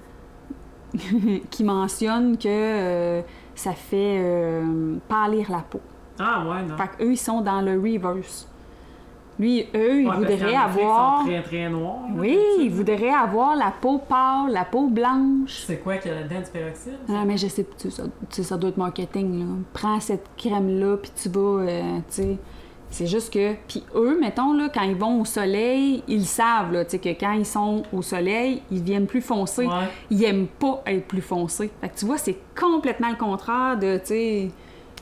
qui mentionnent que euh, ça fait euh, pâlir la peau. Ah ouais, non. Fait qu'eux, ils sont dans le reverse. Lui, eux, ils Ouais, voudraient avoir... Ils sont très très noirs. Oui, ils voudraient avoir la peau pâle, la peau blanche. C'est quoi qu'il y a là-dedans du peroxyde? Ah, mais je sais, tu sais, ça, tu sais, ça doit être marketing, là. Prends cette crème-là, puis tu vas, euh, tu sais... C'est juste que... Puis eux, mettons, là, quand ils vont au soleil, ils savent, là, tu sais, que quand ils sont au soleil, ils viennent plus foncés. Ouais. Ils aiment pas être plus foncés. Fait que tu vois, c'est complètement le contraire de, tu sais...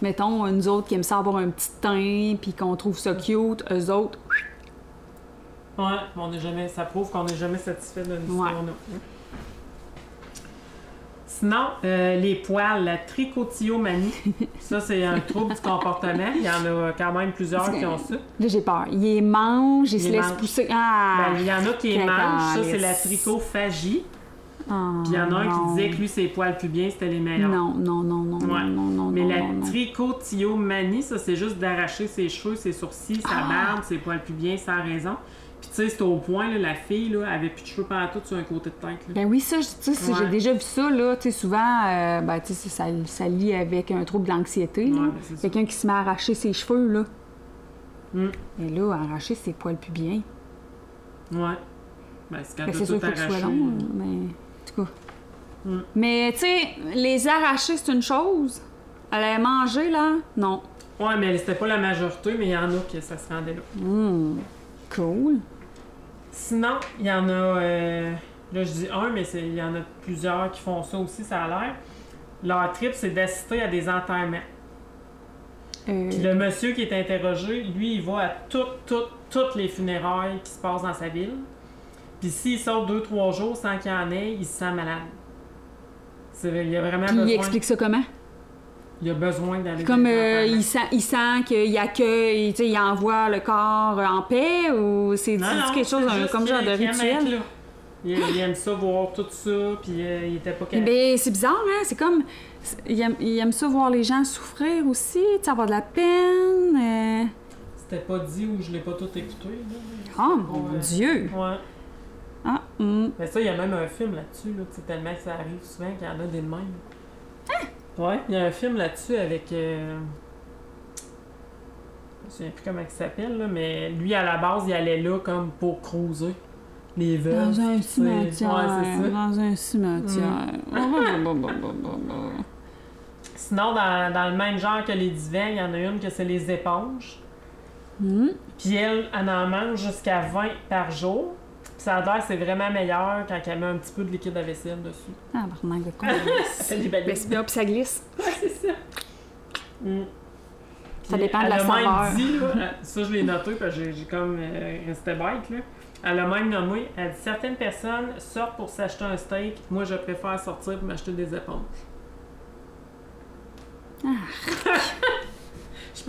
Mettons, nous autres qui aiment ça avoir un petit teint, puis qu'on trouve ça cute, eux autres... Ouais, on est jamais, ça prouve qu'on n'est jamais satisfait de nous Ouais. Sinon, euh, les poils, la trichotillomanie, ça c'est un trouble du comportement. Il y en a quand même plusieurs qui ont ça. Là, j'ai peur. Ils les mangent, ils se mangent. pousser. Ah! Ben, il y en a qui les quelle mangent, ça c'est la trichophagie. Ah, Puis il y en a un qui disait que lui, ses poils pubiens, c'était les meilleurs. Non, non, non, non, Ouais. non, non, non, Mais non, la non. trichotillomanie, ça c'est juste d'arracher ses cheveux, ses sourcils, sa Ah! barbe, ses poils pubiens sans raison. Puis tu sais, c'était au point, là, la fille, là, avait plus de cheveux partout sur un côté de tête. là. Ben oui, ça, tu sais, Ouais. j'ai déjà vu ça, là, tu sais, souvent, euh, ben, tu sais, ça, ça lie avec un trouble d'anxiété. Ouais, ben, c'est. Quelqu'un qui se met à arracher ses cheveux, là. Mm. Et là, arracher ses poils plus bien. Ouais. Ben, c'est quand Ben, c'est sûr tout que soit arraché. long, mais en tout cas. Mm. Mais, tu sais, les arracher, c'est une chose. Aller manger, là, non. Ouais, mais c'était pas la majorité, mais il y en a qui ça se rendait là. Hum, cool. Sinon, il y en a. euh, là, je dis un, mais il y en a plusieurs qui font ça aussi, ça a l'air. Leur trip, c'est d'assister à des enterrements. Euh, Puis le monsieur qui est interrogé, lui, il va à toutes, toutes, toutes les funérailles qui se passent dans sa ville. Puis s'il sort deux, trois jours sans qu'il y en ait, il se sent malade. Il a vraiment Puis il besoin. explique ça comment? Il a besoin d'aller Comme euh, il sent, il sent qu'il accueille, tu sais, il envoie le corps en paix ou c'est quelque chose, un- comme genre de rituel? Il, il aime ça, voir tout ça, puis euh, il était pas Eh capable. ben, c'est bizarre, hein? C'est comme. Il aime, il aime ça voir les gens souffrir aussi, tu sais, avoir de la peine. euh. C'était pas dit ou je l'ai pas tout écouté. là. Oh mon Ouais. Dieu! Ouais. Ah, hum. Mais ça, il y a même un film là-dessus, là, tellement que ça arrive souvent qu'il y en a des de même. Ouais, il y a un film là-dessus avec. euh, Je souviens plus comment il s'appelle, là, mais lui, à la base, il allait là comme pour cruiser. Les veuves. Dans un sais. cimetière. Ouais, dans un cimetière. Sinon, dans, dans le même genre que les divins, il y en a une que c'est les éponges. Hum. Puis elle, elle en mange jusqu'à 20 par jour. Ça a l'air c'est vraiment meilleur quand elle met un petit peu de liquide à vaisselle dessus. Ah, barnac de con. C'est des belles Ben, c'est bien, puis ça glisse. Ouais, c'est ça. Mm. Ça dépend de elle la a même saveur. dit, là, elle- ça je l'ai noté parce que j'ai comme euh, resté bête, là. Elle a même nommé, elle dit certaines personnes sortent pour s'acheter un steak, moi je préfère sortir pour m'acheter des éponges. Je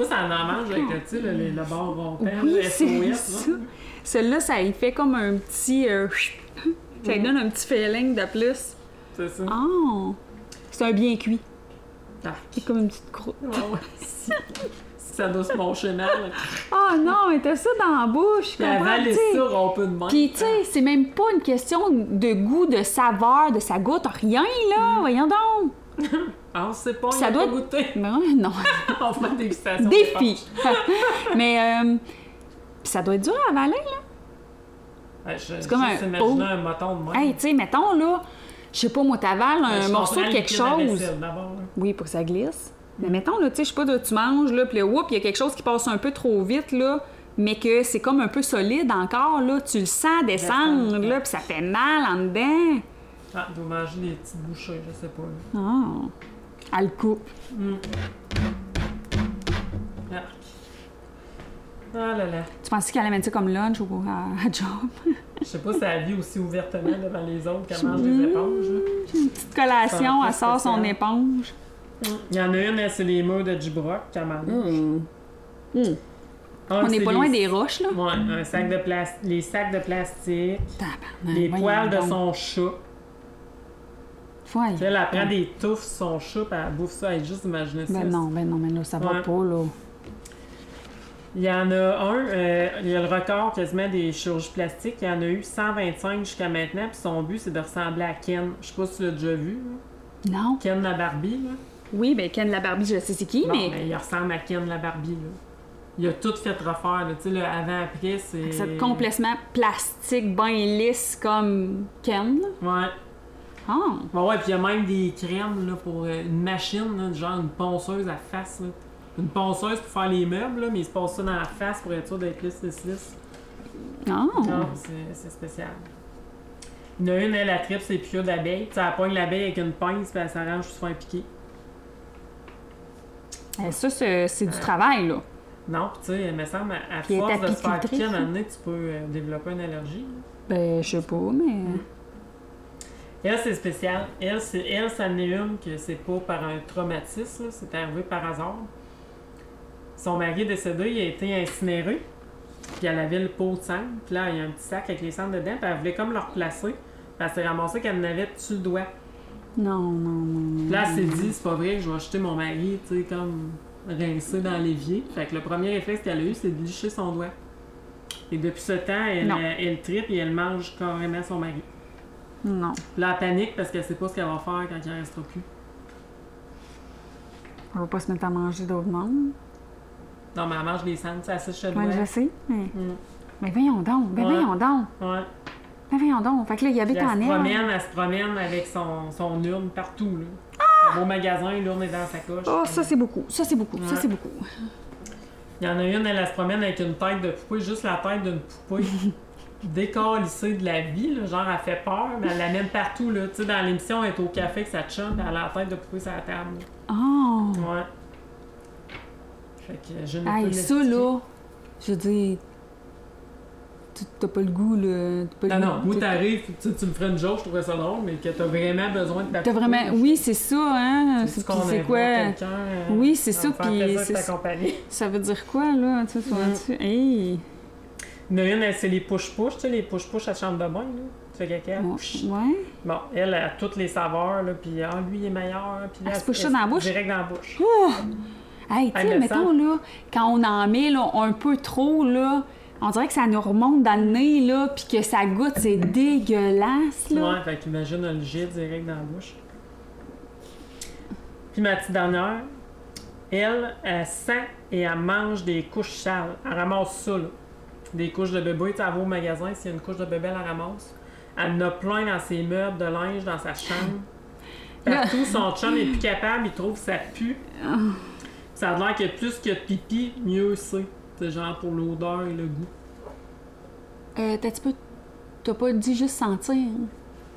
si elle en mange avec le, tu sais, le, le, bord rompant, Oui, c'est ça. là. Celui-là, ça y fait comme un petit. euh, ça lui Mhm. donne un petit feeling de plus. C'est ça. Oh! C'est un bien cuit. Ah. C'est comme une petite croûte. Si, ça doit se moncher mal. Oh non, mais t'as ça dans la bouche. Sais. ça, de main. Puis, tu sais, c'est même pas une question de goût, de saveur, de sa goûte, rien, là. Voyons donc. Ah, on sait pas, Ça doit pas goûté. Non, non. on fait une dégustation. Défi. mais, euh, ça doit être dur à avaler, là. Ouais, C'est comme un imaginer un moton de main. Hey, tu sais, mettons, là, je sais pas, moi, t'avales Ouais, un morceau de quelque chose. Oui, pour que ça glisse. Mais mettons, là, tu sais, je sais pas, là, tu manges, là, puis whoop, il y a quelque chose qui passe un peu trop vite, là, mais que c'est comme un peu solide encore, là. Tu le sens descendre, là, puis ça fait mal en dedans. Ah, manger des petites bouchées, je sais pas. là. Oh. Coupe. Arc. Ah là là. Tu pensais qu'elle amène ça comme lunch ou à, à job? Je sais pas si elle vit aussi ouvertement devant les autres qu'elle mange Mm. des éponges. là. Petite collation, Ça, elle sort son éponge. Il y en a une, c'est les murs de Gibrock, qui mange. Hum. Un, On n'est pas les- loin des roches, là. Ouais, un sac de plas- les sacs de plastique, Tabarnak, les poils de son chat. Tu sais, Elle, elle prend des touffes sur son chat, puis elle bouffe ça. Elle juste imaginer ça. Ben non, ben non, mais là, ça va Ouais. pas, là. Il y en a un, euh, il y a le record quasiment des chirurgies plastiques. Il y en a eu 125 jusqu'à maintenant, puis son but, c'est de ressembler à Ken. Je sais pas si tu l'as déjà vu, là. Non. Ken la Barbie, là. Oui, ben Ken la Barbie, je sais c'est qui, Bon, mais... ben, il ressemble à Ken la Barbie, là. Il a tout fait refaire, là. Tu sais, le avant-après, c'est... C'est complètement plastique, ben lisse comme Ken. Ouais. Ah, Bon, ouais, puis il y a même des crèmes, là, pour euh, une machine, là, genre une ponceuse à face, là. Une ponceuse pour faire les meubles, là, mais il se passe ça dans la face pour être sûr d'être lisse, lisse, lisse. ah. Non, c'est spécial. Il y en a une, elle, la tripe, c'est piqûres d'abeille. Elle pogne l'abeille avec une pince, puis elle s'arrange pour se faire piquer. Eh, Ça, c'est du travail, là. Non, puis tu sais, il me semble, à, force de se faire piquer, à un hein? moment donné, tu peux euh, développer une allergie. là. Ben, je sais pas, mais... Elle, c'est spécial. Elle, c'est, elle, ça en est une que c'est pas par un traumatisme, c'est arrivé par hasard. Son mari est décédé, il a été incinéré, puis elle avait le pot de sang, puis là, il y a un petit sac avec les cendres dedans, puis elle voulait comme le replacer, puis elle s'est ramassée qu'elle en avait dessus le doigt. Non, non, non. Puis là, elle s'est dit, c'est pas vrai, je vais acheter mon mari, tu sais, comme rincé dans l'évier. Fait que le premier réflexe qu'elle a eu, c'est de licher son doigt. Et depuis ce temps, elle, euh, elle tripe et elle mange carrément son mari. Non. Là, elle panique parce qu'elle sait pas ce qu'elle va faire quand il en restera plus. On va pas se mettre à manger d'autres monde. Non, mais elle mange des cendres, ça le doigt. Ouais, je sais, mais... Mm. Mais voyons donc, ben Ouais. voyons donc. Ouais. Ben voyons donc. Fait que là, il habite elle en se elle. promène, elle se promène avec son, son urne partout, là. Elle va au magasin, l'urne est dans sa coche. Ah! Oh, ça, c'est beaucoup. Ça, c'est beaucoup. Ça, c'est beaucoup. Il y en a une, elle, elle se promène avec une tête de poupée, juste la tête d'une poupée. décalissée de la vie, là, genre elle fait peur, mais elle l'amène partout. Là. Tu sais, dans l'émission, elle est au café avec sa chum, elle a la tête de poupée sur la table. Oh! Ouais. Fait que je ne Hey, ça, là, je veux dire, tu- t'as pas le goût, là. Pas Non, le non, goût- moi t'arrives, tu, tu me ferais une joke, je trouverais ça drôle, mais que t'as vraiment besoin de ta T'as vraiment. Oui, c'est ça, hein? C'est quoi? Oui, c'est ça puis. Ça veut dire quoi, là? Tu sais, tu vois-tu? Hey! Il y en a une, elle, c'est les push-push, tu sais, les push-push à chambre de bain, là. Tu fais caca. Bon, psh. ouais. Bon, elle a toutes les saveurs, là, puis ah, lui, il est meilleur, puis là, Elle se push ça dans la bouche? Direct dans la bouche. Hey, tu Hey, sais, me mettons, là, quand on en met, là, un peu trop, là, on dirait que ça nous remonte dans le nez, là, puis que ça goûte, c'est dégueulasse, là. Ouais, fait qu'imagine le jet direct dans la bouche. Puis ma petite dernière, elle, elle sent et elle mange des couches sales. Elle ramasse ça, là. Des couches de bébé, tu sais, elle va au magasin, s'il y a une couche de bébé, elle la ramasse. Elle en a plein dans ses meubles de linge, dans sa chambre. Partout, son chum est plus capable, il trouve que ça pue. Ça a l'air que plus que de pipi, mieux c'est. C'est genre pour l'odeur et le goût. Euh, t'as peu. Pas dit juste sentir?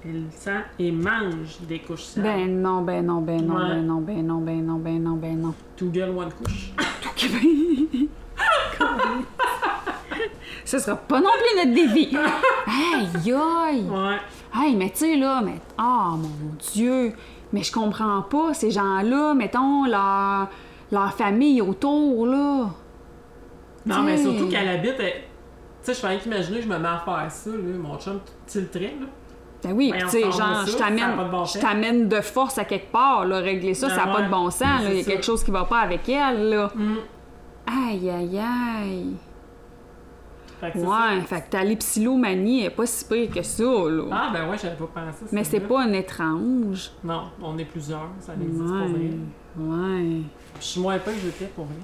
Il sent et mange des couches sales. Ben non, ben non, ben non, Ouais. ben non, ben non, ben non, ben non, ben non. Two girl, one couche. Ce sera pas non plus notre défi. Aïe, aïe. Ouais. Hey, mais tu sais, là, mais. Ah, mon Dieu. Mais je comprends pas, ces gens-là, mettons, leur, leur famille autour, là. Non, mais surtout qu'elle habite. elle- Tu sais, je fais rien qu'imaginer, je me mets à faire ça, là. Mon chum tilterait, là. Ben oui, tu sais, genre, je t'amène de bon je sens. t'amène de force à quelque part, là, régler ça, Ah ça n'a pas de bon sens, là. Il y a quelque chose qui va pas avec elle, là. Mm. Aïe, aïe, aïe. Fait que Ouais, fait que ta lipsilomanie est pas si pire que ça, là. Ah, ben ouais, j'avais pas pensé. Mais c'est pas un étrange. Non, on est plusieurs, ça existe pour vrai. Ouais. Ouais. Je suis moins pas que j'étais pour vrai.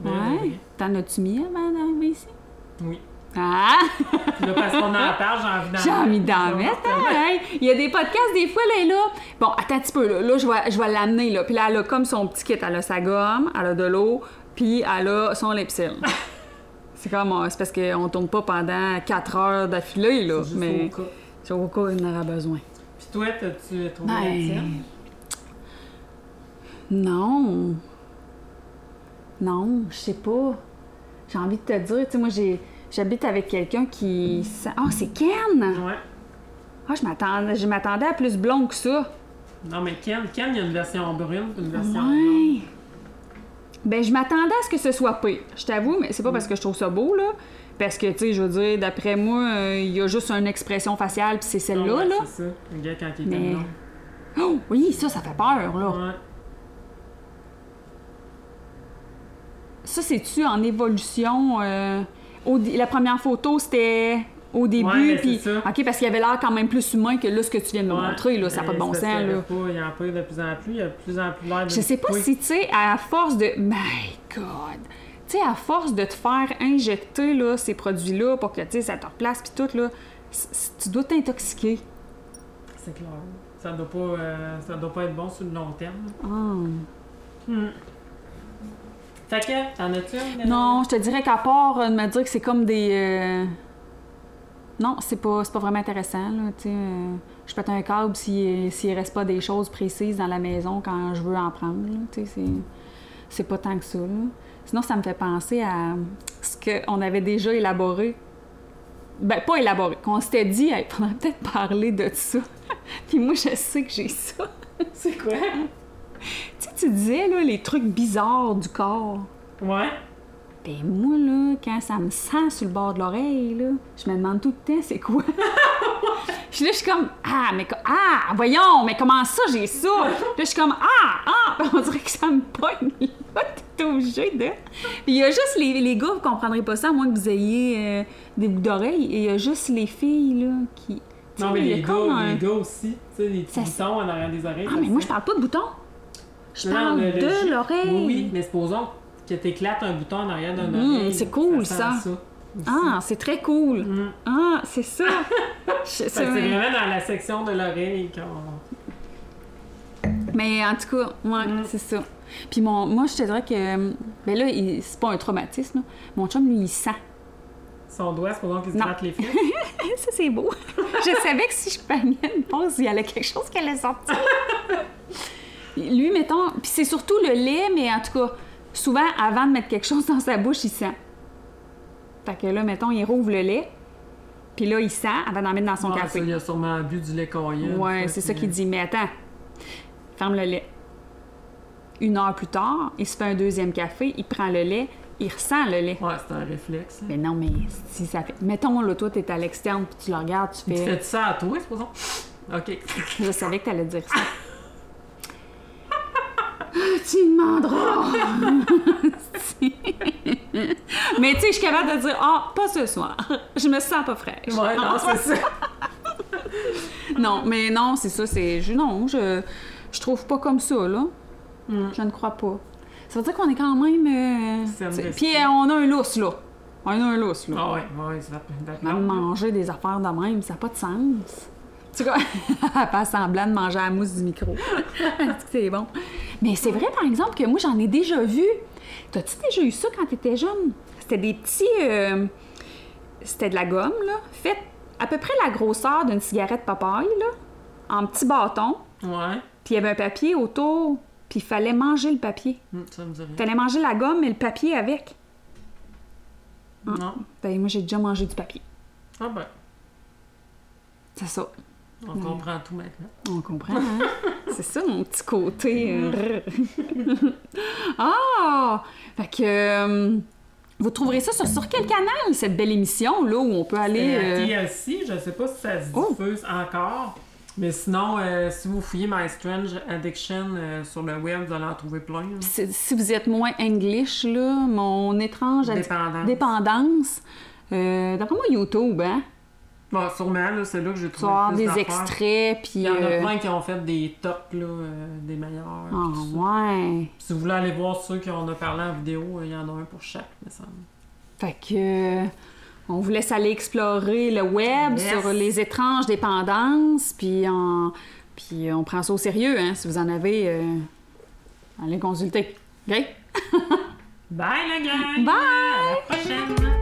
Vrai, Ouais. T'en as-tu mis avant d'arriver ici? Oui. Ah! Là, parce qu'on en parle, j'ai envie d'en J'ai envie d'en mettre, hein. Il y a des podcasts, des fois, là, là. Bon, attends un petit peu, là. Là, je vais, je vais l'amener, là. Puis là, elle a comme son petit kit. Elle a sa gomme, elle a de l'eau, puis elle a son lipsil. c'est comme, c'est parce qu'on tourne pas pendant 4 heures d'affilée, là. Juste Mais au cas. c'est au cas où il en aura besoin. Puis toi, t'as-tu trouvé la Ben, tienne? Non. Non, je sais pas. J'ai envie de te dire, tu sais, moi, j'ai, j'habite avec quelqu'un qui. Ah, c'est Ken! Ouais. Ah, je m'attendais, je m'attendais à plus blond que ça. Non, mais Ken, Ken, il y a une version brune, une version blonde. Ben, je m'attendais à ce que ce soit pire. Je t'avoue, mais c'est pas parce que je trouve ça beau, là. Parce que, tu sais, je veux dire, d'après moi, euh, il y a juste une expression faciale, puis c'est Ah celle-là, ouais, là. C'est ça. Le gars, quand il Mais- était blond. Oh, oui, ça, ça fait peur, là. Ouais. Ça, c'est-tu en évolution? euh, au la première photo, c'était au début, puis... OK, parce qu'il avait l'air quand même plus humain que là, ce que tu viens de me Ouais. montrer, là. Ça n'a pas de bon sens, y là. pas- Il y en a de plus en plus, il y a de plus en plus l'air de Je sais pas Oui. si, tu sais, à force de. My God! Tu sais, à force de te faire injecter là, ces produits-là pour que tu sais, ça te replace puis tout, là, tu dois t'intoxiquer. C'est clair. Ça doit pas, euh, ça doit pas être bon sur le long terme. Hmm. Fait que, t'en as-tu? Non, je te dirais qu'à part euh, de me dire que c'est comme des. euh, Non, c'est pas, c'est pas vraiment intéressant. Là, euh, je pète un câble s'il s'il reste pas des choses précises dans la maison quand je veux en prendre. c'est, pas tant que ça. là. Sinon, ça me fait penser à ce qu'on avait déjà élaboré. Ben, pas élaboré, qu'on s'était dit, il faudrait peut-être parler de ça. Puis moi, je sais que j'ai ça. C'est quoi? tu sais, tu disais, là, les trucs bizarres du corps. Ouais. Ben moi, là, quand ça me sent sur le bord de l'oreille, là, je me demande tout le temps c'est quoi? Puis là, je suis comme Ah, mais ah, voyons, mais comment ça j'ai ça? Puis là, je suis comme Ah, ah, on dirait que ça me pogne là, t'es obligé de. Puis il y a juste les, les gars, vous comprendrez pas ça, à moins que vous ayez euh, des boucles d'oreilles, et il y a juste les filles, là, qui. Non, mais les gars, un- les gars aussi. Tu sais, les petits Ça- boutons en arrière des oreilles. Ah, mais moi, je parle pas de boutons. Je Non, parle le- le de l'oreille. Oui, oui, mais supposons que t'éclates un bouton en arrière d'un Mmh, oreille. c'est cool, ça. aussi. Ah, c'est très cool. Mmh. Ah, c'est ça. C'est- c'est vraiment dans la section de l'oreille qu'on. Mais en tout cas, ouais, Mm. c'est ça. Puis mon, moi, je te dirais que. euh, Ben là, il- c'est pas un traumatisme. là. Mon chum, lui, il sent. Son doigt, supposons qu'il se gratte les fesses. ça, c'est beau. je savais que si je pognais une pause, il y allait quelque chose qui allait sortir. lui, mettons. Puis c'est surtout le lait, mais en tout cas, souvent, avant de mettre quelque chose dans sa bouche, il sent. Fait que là, mettons, il rouvre le lait. Puis là, il sent avant d'en mettre dans son Ah, café. ça, il a sûrement bu du lait coyen. Ouais, c'est ça qu'il dit. Mais attends, ferme le lait. Une heure plus tard, il se fait un deuxième café, il prend le lait, il ressent le lait. Ouais, c'est un réflexe. Mais non, mais si ça fait. Mettons, là, toi, t'es à l'externe, puis tu le regardes, tu Tu fais. fais ça à toi, supposons? Ok. Je savais que t'allais dire ça. tu me demanderas! mais tu sais, je suis capable de dire, ah, pas ce soir. Je me sens pas fraîche. Ouais, non, c'est ça. Non, mais non, c'est ça, c'est. je- Non, je, je trouve pas comme ça, là. Mm. Je ne crois pas. Ça veut dire qu'on est quand même. euh. Puis euh, on a un lousse, là. On a un lousse, là. Ah ouais, ouais, ça va Même manger des affaires de même, ça n'a pas de sens. Tu vois, pas semblant de manger la mousse du micro. C'est bon? Mais c'est vrai, par exemple, que moi, j'en ai déjà vu. T'as-tu déjà eu ça quand t'étais jeune? C'était des petits... euh, C'était de la gomme, là, faite à peu près la grosseur d'une cigarette papaye, là, en petits bâtons. Ouais. Puis il y avait un papier autour, puis il fallait manger le papier. Hum, ça me dit rien. Fallait manger la gomme et le papier avec. Non. Ben, moi, j'ai déjà mangé du papier. Ah ben, C'est ça. On comprend tout maintenant. On comprend, hein? C'est ça, mon petit côté. euh, ah! Fait que. euh, vous trouverez ça sur, sur quel canal, cette belle émission, là, où on peut aller. Euh, TLC, je sais pas si ça se Oh. diffuse encore. Mais sinon, euh, si vous fouillez My Strange Addiction euh, sur le web, vous allez en trouver plein. si, vous êtes moins English, là, mon étrange Dépendance. dépendance. Euh, D'après moi, YouTube, hein? Bon, sûrement, là, c'est là que j'ai Tu trouvé le plus des extraits, puis. Il y en a euh, plein qui ont fait des tops là, euh, des meilleurs. Ah, ouais. Si vous voulez aller voir ceux qui en ont parlé en vidéo, euh, il y en a un pour chaque, me semble. Fait que. on vous laisse aller explorer le web Yes. sur les étranges dépendances, puis on, puis on prend ça au sérieux, hein, si vous en avez, euh, allez consulter. OK? Bye la gang! Bye!